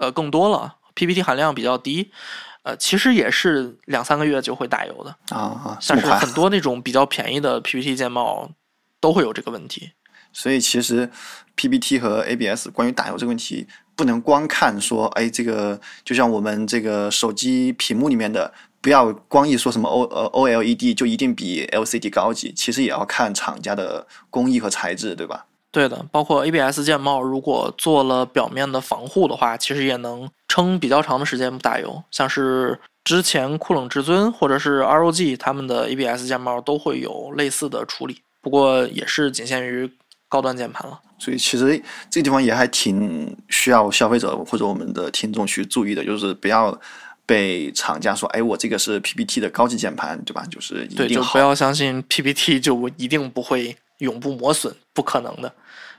呃更多了。PPT 含量比较低，呃，其实也是两三个月就会打油的啊。啊但是很多那种比较便宜的 PPT 键帽都会有这个问题。所以其实 PPT 和 ABS 关于打油这个问题，不能光看说，哎，这个就像我们这个手机屏幕里面的，不要光一说什么 O 呃 OLED 就一定比 LCD 高级，其实也要看厂家的工艺和材质，对吧？对的，包括 ABS 键帽，如果做了表面的防护的话，其实也能撑比较长的时间不打油。像是之前酷冷至尊或者是 ROG 他们的 ABS 键帽都会有类似的处理，不过也是仅限于高端键盘了。所以其实这个地方也还挺需要消费者或者我们的听众去注意的，就是不要被厂家说，哎，我这个是 PPT 的高级键盘，对吧？就是一对，定好就不。要相信 PPT 就一定不会永不磨损，不可能的，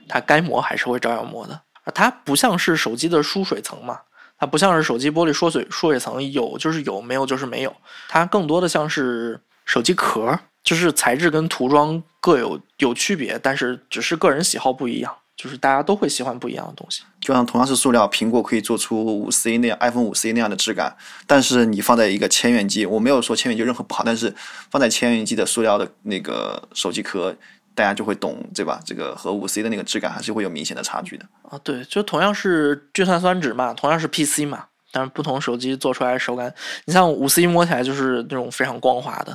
它该磨还是会照样磨的。它不像是手机的疏水层嘛，它不像是手机玻璃疏水疏水层，有就是有，没有就是没有。它更多的像是手机壳，就是材质跟涂装各有有区别，但是只是个人喜好不一样，就是大家都会喜欢不一样的东西。就像同样是塑料，苹果可以做出五 C 那样 iPhone 五 C 那样的质感，但是你放在一个千元机，我没有说千元机任何不好，但是放在千元机的塑料的那个手机壳，大家就会懂，对吧？这个和五 C 的那个质感还是会有明显的差距的。啊，对，就同样是聚碳酸酯嘛，同样是 PC 嘛，但是不同手机做出来手感，你像五 C 摸起来就是那种非常光滑的，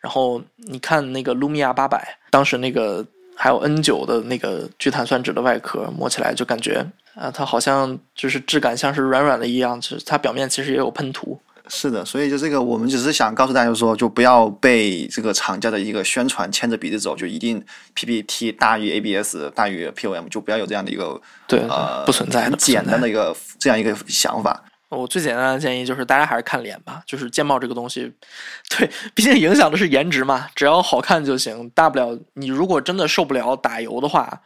然后你看那个 Lumia 八百，当时那个还有 N 九的那个聚碳酸酯的外壳，摸起来就感觉啊，它好像就是质感像是软软的一样，就是它表面其实也有喷涂。是的，所以就这个，我们只是想告诉大家说，就不要被这个厂家的一个宣传牵着鼻子走，就一定 PPT 大于 ABS 大于 POM，就不要有这样的一个对，呃不存在的，简单的一个这样一个想法。我最简单的建议就是大家还是看脸吧，就是键帽这个东西，对，毕竟影响的是颜值嘛，只要好看就行。大不了你如果真的受不了打油的话，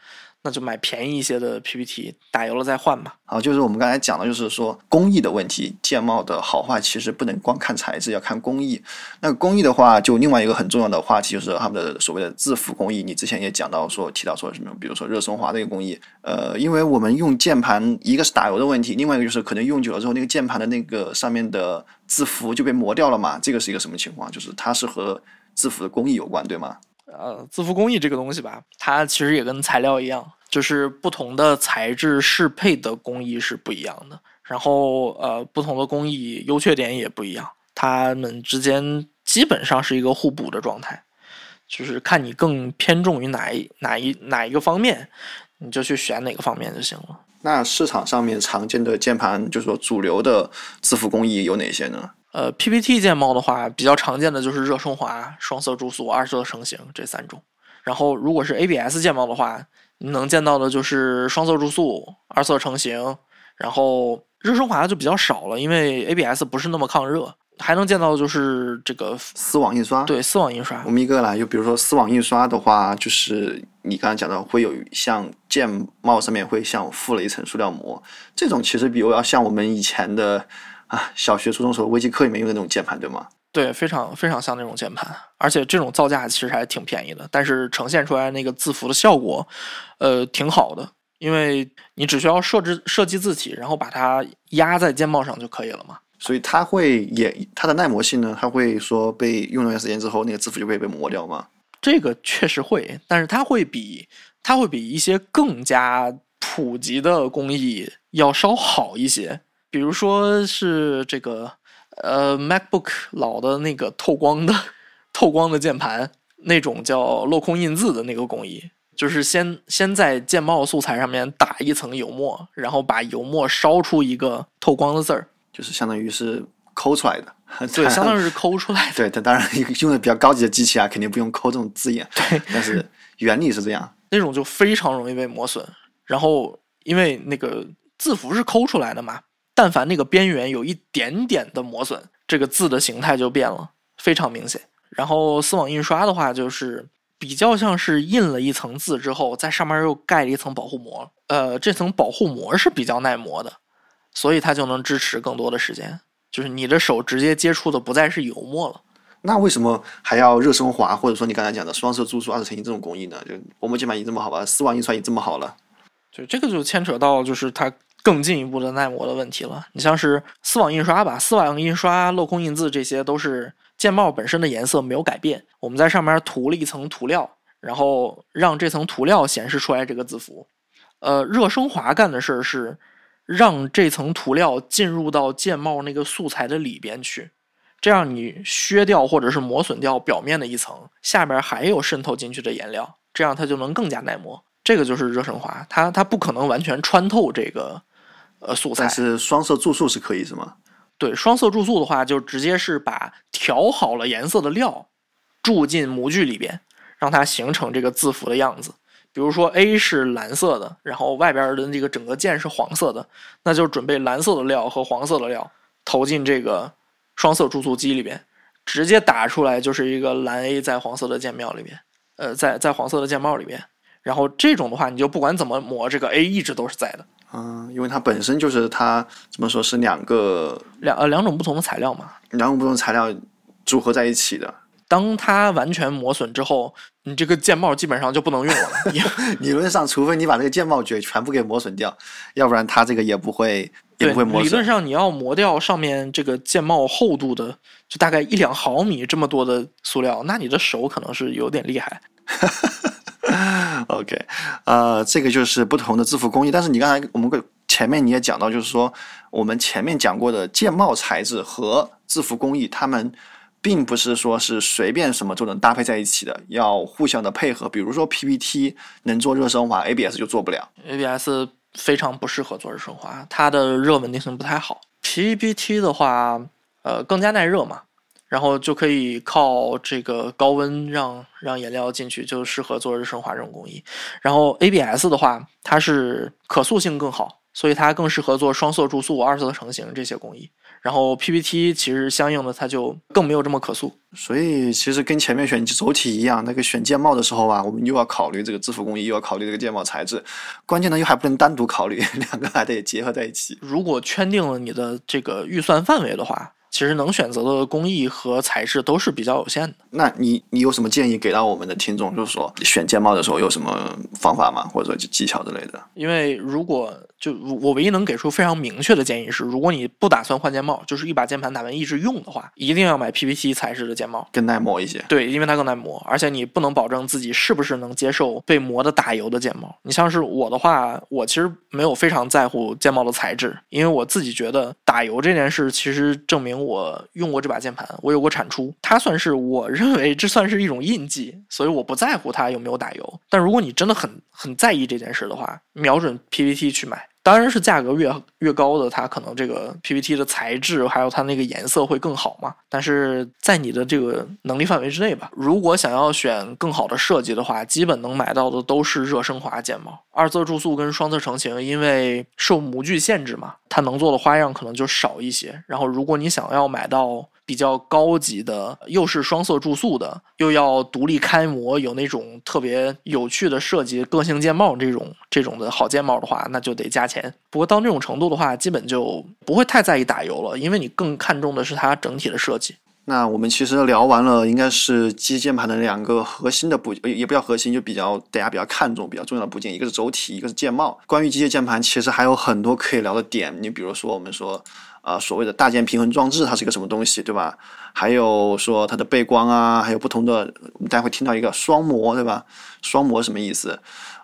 那就买便宜一些的 PPT，打油了再换吧。好，就是我们刚才讲的，就是说工艺的问题，键帽的好坏其实不能光看材质，要看工艺。那工艺的话，就另外一个很重要的话题就是他们的所谓的字符工艺。你之前也讲到说，提到说什么，比如说热升华这个工艺，呃，因为我们用键盘，一个是打油的问题，另外一个就是可能用久了之后，那个键盘的那个上面的字符就被磨掉了嘛。这个是一个什么情况？就是它是和字符的工艺有关，对吗？呃，字符工艺这个东西吧，它其实也跟材料一样，就是不同的材质适配的工艺是不一样的。然后呃，不同的工艺优缺点也不一样，它们之间基本上是一个互补的状态，就是看你更偏重于哪一哪一哪一个方面，你就去选哪个方面就行了。那市场上面常见的键盘，就是说主流的字符工艺有哪些呢？呃，PPT 键帽的话，比较常见的就是热升华、双色注塑、二色成型这三种。然后，如果是 ABS 键帽的话，你能见到的就是双色注塑、二色成型，然后热升华就比较少了，因为 ABS 不是那么抗热。还能见到的就是这个丝网印刷，对丝网印刷我，们一个来，就比如说丝网印刷的话，就是你刚才讲到会有像键帽上面会像附了一层塑料膜，这种其实比如要像我们以前的啊小学、初中时候微机课里面用的那种键盘，对吗？对，非常非常像那种键盘，而且这种造价其实还挺便宜的，但是呈现出来那个字符的效果，呃，挺好的，因为你只需要设置设计字体，然后把它压在键帽上就可以了嘛。所以它会也它的耐磨性呢，它会说被用了一段时间之后，那个字符就会被磨掉吗？这个确实会，但是它会比它会比一些更加普及的工艺要稍好一些，比如说是这个呃 MacBook 老的那个透光的透光的键盘，那种叫镂空印字的那个工艺，就是先先在键帽素材上面打一层油墨，然后把油墨烧出一个透光的字儿，就是相当于是抠出来的，对，相当于是 [LAUGHS] 抠出来的。对，它当然用的比较高级的机器啊，肯定不用抠这种字眼，对，但是原理是这样。那种就非常容易被磨损。然后因为那个字符是抠出来的嘛，但凡那个边缘有一点点的磨损，这个字的形态就变了，非常明显。然后丝网印刷的话，就是比较像是印了一层字之后，在上面又盖了一层保护膜。呃，这层保护膜是比较耐磨的，所以它就能支持更多的时间。就是你的手直接接触的不再是油墨了。那为什么还要热升华，或者说你刚才讲的双色注塑、二次成型这种工艺呢？就薄膜键盘已经这么好了，丝网印刷已经这么好了，就这个就牵扯到就是它更进一步的耐磨的问题了。你像是丝网印刷吧，丝网印刷、镂空印字这些都是键帽本身的颜色没有改变，我们在上面涂了一层涂料，然后让这层涂料显示出来这个字符。呃，热升华干的事儿是让这层涂料进入到键帽那个素材的里边去，这样你削掉或者是磨损掉表面的一层，下边还有渗透进去的颜料，这样它就能更加耐磨。这个就是热升华，它它不可能完全穿透这个呃素材。但是双色注塑是可以是吗？对，双色注塑的话，就直接是把调好了颜色的料注进模具里边，让它形成这个字符的样子。比如说 A 是蓝色的，然后外边的那个整个键是黄色的，那就准备蓝色的料和黄色的料投进这个双色注塑机里边，直接打出来就是一个蓝 A 在黄色的键帽里边，呃，在在黄色的键帽里边。然后这种的话，你就不管怎么磨，这个 A 一直都是在的。嗯，因为它本身就是它怎么说是两个两呃两种不同的材料嘛，两种不同材料组合在一起的。当它完全磨损之后，你这个键帽基本上就不能用了。[LAUGHS] [LAUGHS] 理论上，除非你把这个键帽卷全部给磨损掉，要不然它这个也不会也不会磨损。理论上，你要磨掉上面这个键帽厚度的，就大概一两毫米这么多的塑料，那你的手可能是有点厉害。[LAUGHS] [LAUGHS] OK，呃，这个就是不同的字符工艺。但是你刚才我们前面你也讲到，就是说我们前面讲过的键帽材质和字符工艺，它们并不是说是随便什么就能搭配在一起的，要互相的配合。比如说 PPT 能做热升华，ABS 就做不了。ABS 非常不适合做热升华，它的热稳定性不太好。PPT 的话，呃，更加耐热嘛。然后就可以靠这个高温让让颜料进去，就适合做日升华这种工艺。然后 ABS 的话，它是可塑性更好，所以它更适合做双色注塑、二色成型这些工艺。然后 PPT 其实相应的它就更没有这么可塑。所以其实跟前面选轴体一样，那个选键帽的时候啊，我们又要考虑这个字符工艺，又要考虑这个键帽材质，关键呢又还不能单独考虑，[LAUGHS] 两个还得结合在一起。如果圈定了你的这个预算范围的话。其实能选择的工艺和材质都是比较有限的。那你你有什么建议给到我们的听众？就是说选键帽的时候有什么方法吗？或者说技巧之类的？因为如果就我唯一能给出非常明确的建议是，如果你不打算换键帽，就是一把键盘打完一直用的话，一定要买 PPT 材质的键帽，更耐磨一些。对，因为它更耐磨，而且你不能保证自己是不是能接受被磨的打油的键帽。你像是我的话，我其实没有非常在乎键帽的材质，因为我自己觉得打油这件事其实证明。我用过这把键盘，我有过产出，它算是我认为这算是一种印记，所以我不在乎它有没有打油。但如果你真的很很在意这件事的话，瞄准 PPT 去买。当然是价格越越高的，它可能这个 PPT 的材质还有它那个颜色会更好嘛。但是在你的这个能力范围之内吧。如果想要选更好的设计的话，基本能买到的都是热升华键帽。二色注塑跟双色成型，因为受模具限制嘛，它能做的花样可能就少一些。然后如果你想要买到，比较高级的，又是双色注塑的，又要独立开模，有那种特别有趣的设计，个性键帽这种这种的好键帽的话，那就得加钱。不过到那种程度的话，基本就不会太在意打油了，因为你更看重的是它整体的设计。那我们其实聊完了，应该是机械键盘的两个核心的部，也不叫核心，就比较大家比较看重、比较重要的部件，一个是轴体，一个是键帽。关于机械键盘，其实还有很多可以聊的点。你比如说，我们说。啊，所谓的大键平衡装置，它是个什么东西，对吧？还有说它的背光啊，还有不同的，我们待会听到一个双模，对吧？双模什么意思？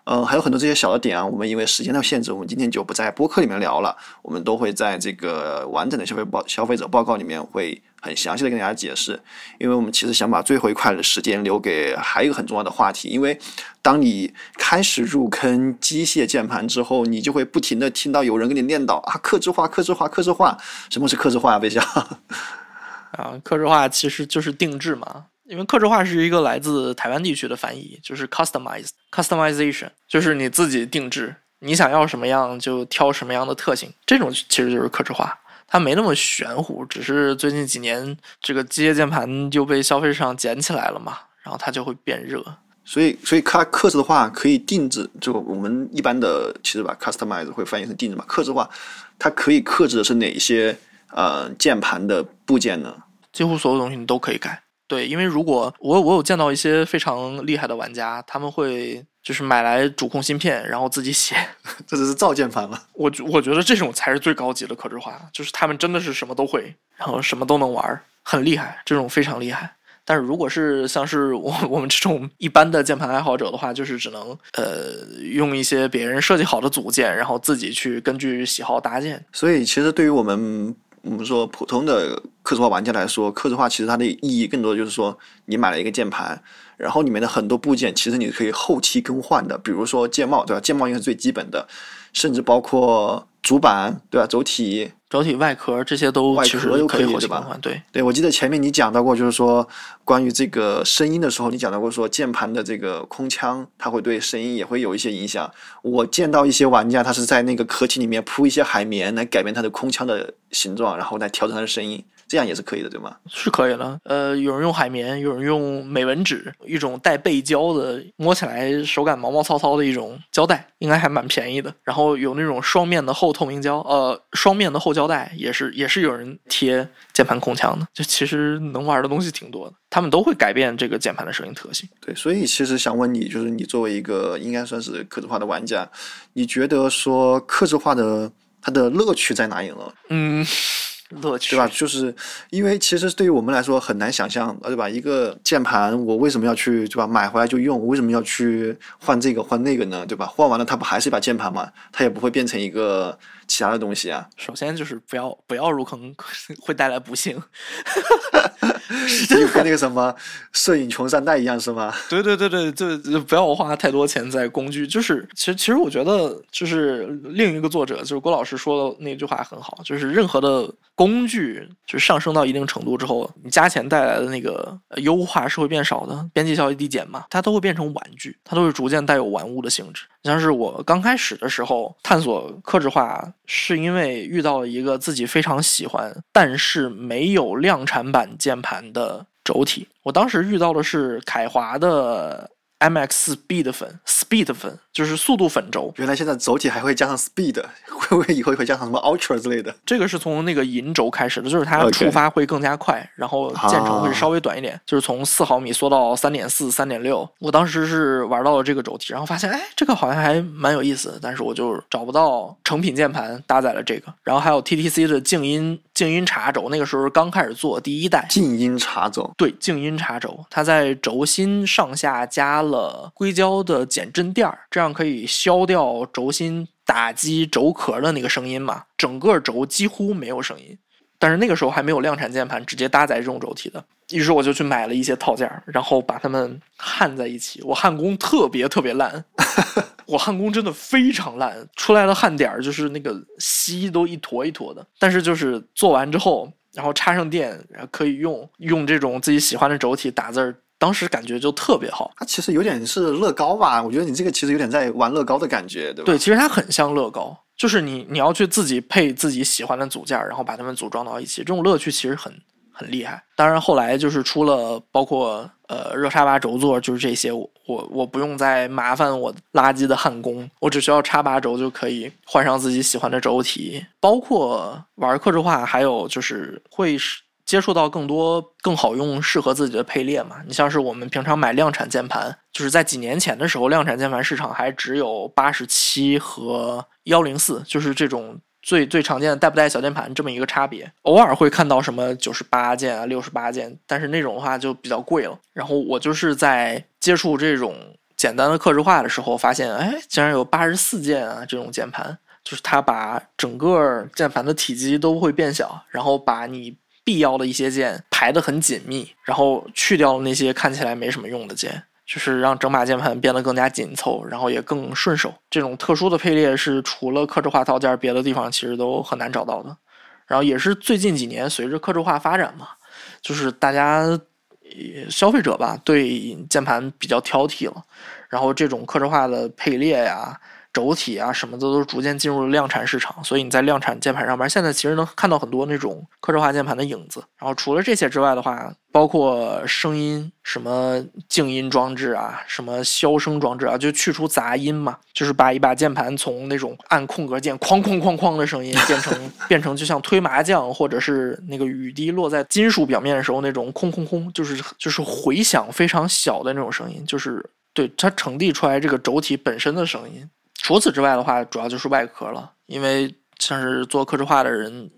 呃，还有很多这些小的点啊，我们因为时间的限制，我们今天就不在播客里面聊了，我们都会在这个完整的消费报消费者报告里面会。很详细的跟大家解释，因为我们其实想把最后一块的时间留给还有一个很重要的话题，因为当你开始入坑机械键盘之后，你就会不停的听到有人跟你念叨啊，克制化，克制化，克制化。什么是克制化 [LAUGHS] 啊？贝笑啊，克制化其实就是定制嘛，因为客制化是一个来自台湾地区的翻译，就是 customize customization，就是你自己定制，你想要什么样就挑什么样的特性，这种其实就是客制化。它没那么玄乎，只是最近几年这个机械键盘就被消费市场捡起来了嘛，然后它就会变热。所以，所以它克制的话可以定制，就我们一般的其实把 customize 会翻译成定制嘛。克制化，它可以克制的是哪些呃键盘的部件呢？几乎所有东西你都可以改。对，因为如果我我有见到一些非常厉害的玩家，他们会。就是买来主控芯片，然后自己写，[LAUGHS] 这只是造键盘了。我我觉得这种才是最高级的可视化，就是他们真的是什么都会，然后什么都能玩，很厉害，这种非常厉害。但是如果是像是我我们这种一般的键盘爱好者的话，就是只能呃用一些别人设计好的组件，然后自己去根据喜好搭建。所以其实对于我们我们说普通的刻字化玩家来说，刻字化其实它的意义更多就是说，你买了一个键盘，然后里面的很多部件其实你可以后期更换的，比如说键帽，对吧？键帽应该是最基本的，甚至包括主板，对吧？轴体。轴体、外壳这些都外其实壳都可以后期对吧更换。对，对，我记得前面你讲到过，就是说关于这个声音的时候，你讲到过说键盘的这个空腔，它会对声音也会有一些影响。我见到一些玩家，他是在那个壳体里面铺一些海绵来改变它的空腔的形状，然后来调整它的声音，这样也是可以的，对吗？是可以的。呃，有人用海绵，有人用美纹纸，一种带背胶的，摸起来手感毛毛糙糙的一种胶带，应该还蛮便宜的。然后有那种双面的厚透明胶，呃，双面的厚胶带，也是也是有人贴键盘空腔的。就其实能玩的东西挺多的，他们都会改变这个键盘的声音特性。对，所以其实想问你，就是你作为一个应该算是克制化的玩家，你觉得说克制化的它的乐趣在哪里呢？嗯，乐趣对吧？就是因为其实对于我们来说很难想象，对吧？一个键盘我为什么要去对吧买回来就用？我为什么要去换这个换那个呢？对吧？换完了它不还是一把键盘吗？它也不会变成一个其他的东西啊。首先就是不要不要入坑，会带来不幸。[LAUGHS] 就跟那个什么摄影穷三代一样是吗？对对对对，就就不要花太多钱在工具。就是其实其实我觉得，就是另一个作者就是郭老师说的那句话很好，就是任何的工具就是上升到一定程度之后，你加钱带来的那个呃优化是会变少的，边际效益递减嘛，它都会变成玩具，它都是逐渐带有玩物的性质。像是我刚开始的时候探索克制化，是因为遇到了一个自己非常喜欢，但是没有量产版键盘的轴体。我当时遇到的是凯华的 MXB 的粉，Speed 粉就是速度粉轴。原来现在轴体还会加上 speed，[LAUGHS] 会不会以后会加上什么 ultra 之类的？这个是从那个银轴开始的，就是它触发会更加快然后键程会稍微短一点，就是从四毫米缩到三点四、三点六。我当时是玩到了这个轴体，然后发现哎，这个好像还蛮有意思，但是我就找不到成品键盘搭载了这个。然后还有 TTC 的静音静音茶轴，那个时候刚开始做第一代，静音茶轴，对，静音茶轴，它在轴心上下加了硅胶的减震垫儿，这样可以消掉轴心打击轴壳的那个声音嘛，整个轴几乎没有声音。但是那个时候还没有量产键盘直接搭载这种轴体的，于是我就去买了一些套件，然后把它们焊在一起。我焊工特别特别烂，[LAUGHS] 我焊工真的非常烂，出来的焊点儿就是那个锡都一坨一坨的。但是就是做完之后，然后插上电，然后可以用用这种自己喜欢的轴体打字儿，当时感觉就特别好。它其实有点是乐高吧？我觉得你这个其实有点在玩乐高的感觉，对吧？对，其实它很像乐高，就是你你要去自己配自己喜欢的组件儿，然后把它们组装到一起，这种乐趣其实很很厉害。当然后来就是出了包括呃热插拔轴座，就是这些，我我我不用再麻烦我垃圾的焊工，我只需要插拔轴就可以换上自己喜欢的轴体。包括玩克制化，还有就是会是。接触到更多更好用、适合自己的配列嘛？你像是我们平常买量产键盘，就是在几年前的时候，量产键盘市场还只有八十七和幺零四，就是这种最最常见的带不带小键盘这么一个差别。偶尔会看到什么九十八键啊、六十八键，但是那种的话就比较贵了。然后我就是在接触这种简单的克制化的时候，发现哎，竟然有八十四键啊这种键盘，就是它把整个键盘的体积都会变小，然后把你必要的一些键排得很紧密，然后去掉了那些看起来没什么用的键，就是让整把键盘变得更加紧凑，然后也更顺手。这种特殊的配列是除了克制化套件，别的地方其实都很难找到的。然后也是最近几年随着克制化发展嘛，就是大家消费者吧对键盘比较挑剔了，然后这种克制化的配列呀。轴体啊什么的都逐渐进入了量产市场，所以你在量产键盘上面，现在其实能看到很多那种克制化键盘的影子。然后除了这些之外的话，包括声音、什么静音装置啊、什么消声装置啊，就去除杂音嘛，就是把一把键盘从那种按空格键哐哐哐哐的声音，变成 [LAUGHS] 变成就像推麻将或者是那个雨滴落在金属表面的时候那种空空空，就是就是回响非常小的那种声音，就是对它呈递出来这个轴体本身的声音。除此之外的话，主要就是外壳了，因为像是做克制化的人，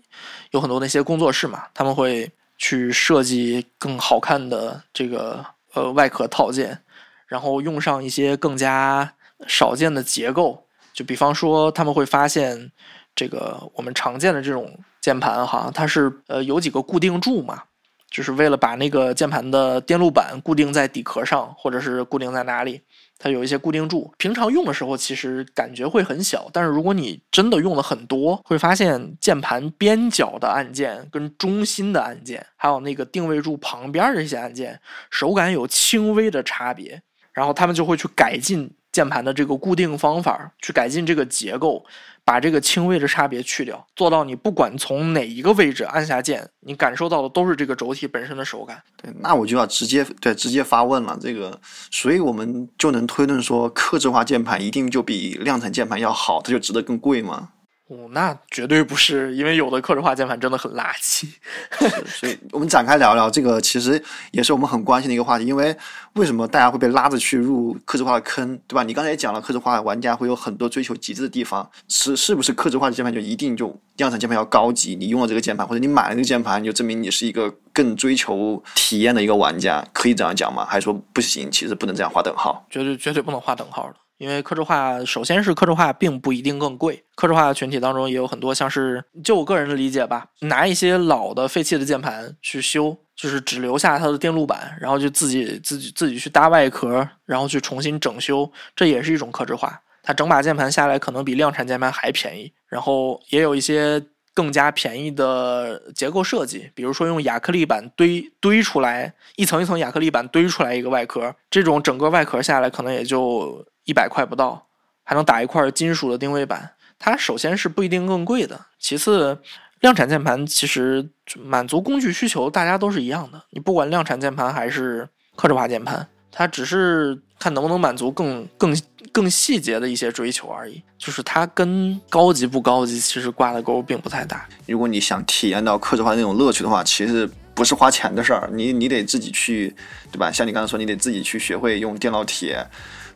有很多那些工作室嘛，他们会去设计更好看的这个呃外壳套件，然后用上一些更加少见的结构，就比方说他们会发现这个我们常见的这种键盘哈，它是呃有几个固定柱嘛。就是为了把那个键盘的电路板固定在底壳上，或者是固定在哪里，它有一些固定柱。平常用的时候其实感觉会很小，但是如果你真的用了很多，会发现键盘边角的按键跟中心的按键，还有那个定位柱旁边这些按键，手感有轻微的差别。然后他们就会去改进键盘的这个固定方法，去改进这个结构。把这个轻微的差别去掉，做到你不管从哪一个位置按下键，你感受到的都是这个轴体本身的手感。对，那我就要直接对直接发问了。这个，所以我们就能推论说，刻制化键盘一定就比量产键盘要好，它就值得更贵吗？哦，那绝对不是，因为有的刻制化键盘真的很垃圾。[LAUGHS] 所以我们展开聊聊这个，其实也是我们很关心的一个话题。因为为什么大家会被拉着去入刻制化的坑，对吧？你刚才也讲了，刻制化玩家会有很多追求极致的地方，是是不是刻制化的键盘就一定就量产键盘要高级？你用了这个键盘，或者你买了这个键盘，就证明你是一个更追求体验的一个玩家？可以这样讲吗？还是说不行？其实不能这样划等号？绝对绝对不能划等号的。因为刻制化，首先是刻制化并不一定更贵。刻制化的群体当中也有很多，像是就我个人的理解吧，拿一些老的废弃的键盘去修，就是只留下它的电路板，然后就自己自己自己去搭外壳，然后去重新整修，这也是一种刻制化。它整把键盘下来可能比量产键盘还便宜。然后也有一些更加便宜的结构设计，比如说用亚克力板堆堆出来一层一层亚克力板堆出来一个外壳，这种整个外壳下来可能也就。一百块不到，还能打一块金属的定位板。它首先是不一定更贵的，其次，量产键盘其实满足工具需求，大家都是一样的。你不管量产键盘还是刻制化键盘，它只是看能不能满足更更更细节的一些追求而已。就是它跟高级不高级其实挂的钩并不太大。如果你想体验到刻制化那种乐趣的话，其实不是花钱的事儿，你你得自己去，对吧？像你刚才说，你得自己去学会用电烙铁。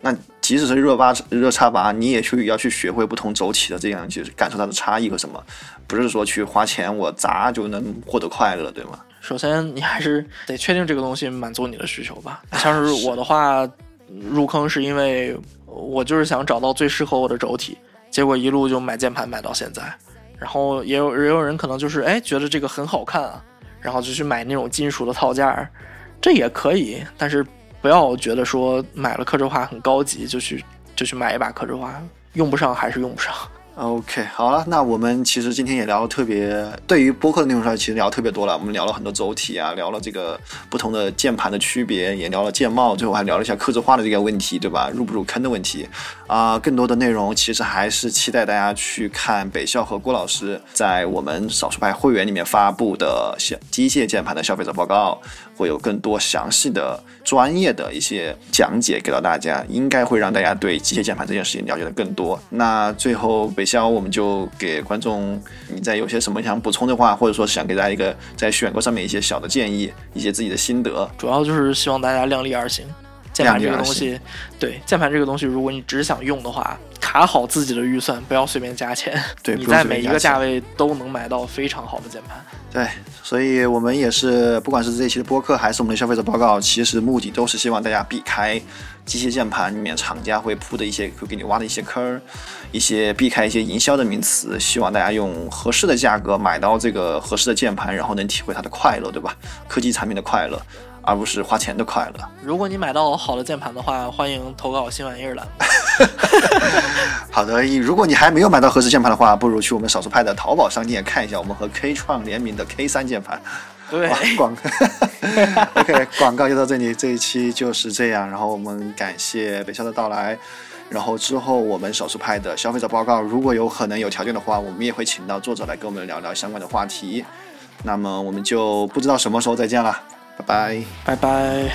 那即使是热巴热插拔，你也去要去学会不同轴体的这样，去感受它的差异和什么，不是说去花钱我砸就能获得快乐，对吗？首先你还是得确定这个东西满足你的需求吧。[LAUGHS] 像是我的话，入坑是因为我就是想找到最适合我的轴体，结果一路就买键盘买到现在。然后也有也有人可能就是哎觉得这个很好看啊，然后就去买那种金属的套件儿，这也可以，但是。不要觉得说买了刻制化很高级，就去就去买一把刻制化，用不上还是用不上。OK，好了，那我们其实今天也聊了特别，对于播客的内容上，其实聊特别多了。我们聊了很多轴体啊，聊了这个不同的键盘的区别，也聊了键帽，最后还聊了一下刻字化的这个问题，对吧？入不入坑的问题啊。更多的内容其实还是期待大家去看北校和郭老师在我们少数派会员里面发布的消机械键盘的消费者报告，会有更多详细的、专业的一些讲解给到大家，应该会让大家对机械键盘这件事情了解的更多。那最后北。校，我们就给观众，你再有些什么想补充的话，或者说想给大家一个在选购上面一些小的建议，一些自己的心得，主要就是希望大家量力而行。键盘这个东西，对键盘这个东西，如果你只想用的话，卡好自己的预算，不要随便加钱。对，[LAUGHS] 你在每一个价位都能买到非常好的键盘。对，所以我们也是，不管是这一期的播客，还是我们的消费者报告，其实目的都是希望大家避开机械键盘里面厂家会铺的一些，会给你挖的一些坑，一些避开一些营销的名词，希望大家用合适的价格买到这个合适的键盘，然后能体会它的快乐，对吧？科技产品的快乐。而不是花钱的快乐。如果你买到好的键盘的话，欢迎投稿新玩意儿栏。[LAUGHS] 好的，如果你还没有买到合适键盘的话，不如去我们少数派的淘宝商店看一下我们和 K 创联名的 K 三键盘。对，广告。OK，[LAUGHS] 广告就到这里，这一期就是这样。然后我们感谢北校的到来。然后之后我们少数派的消费者报告，如果有可能有条件的话，我们也会请到作者来跟我们聊聊相关的话题。那么我们就不知道什么时候再见了。拜拜。拜拜。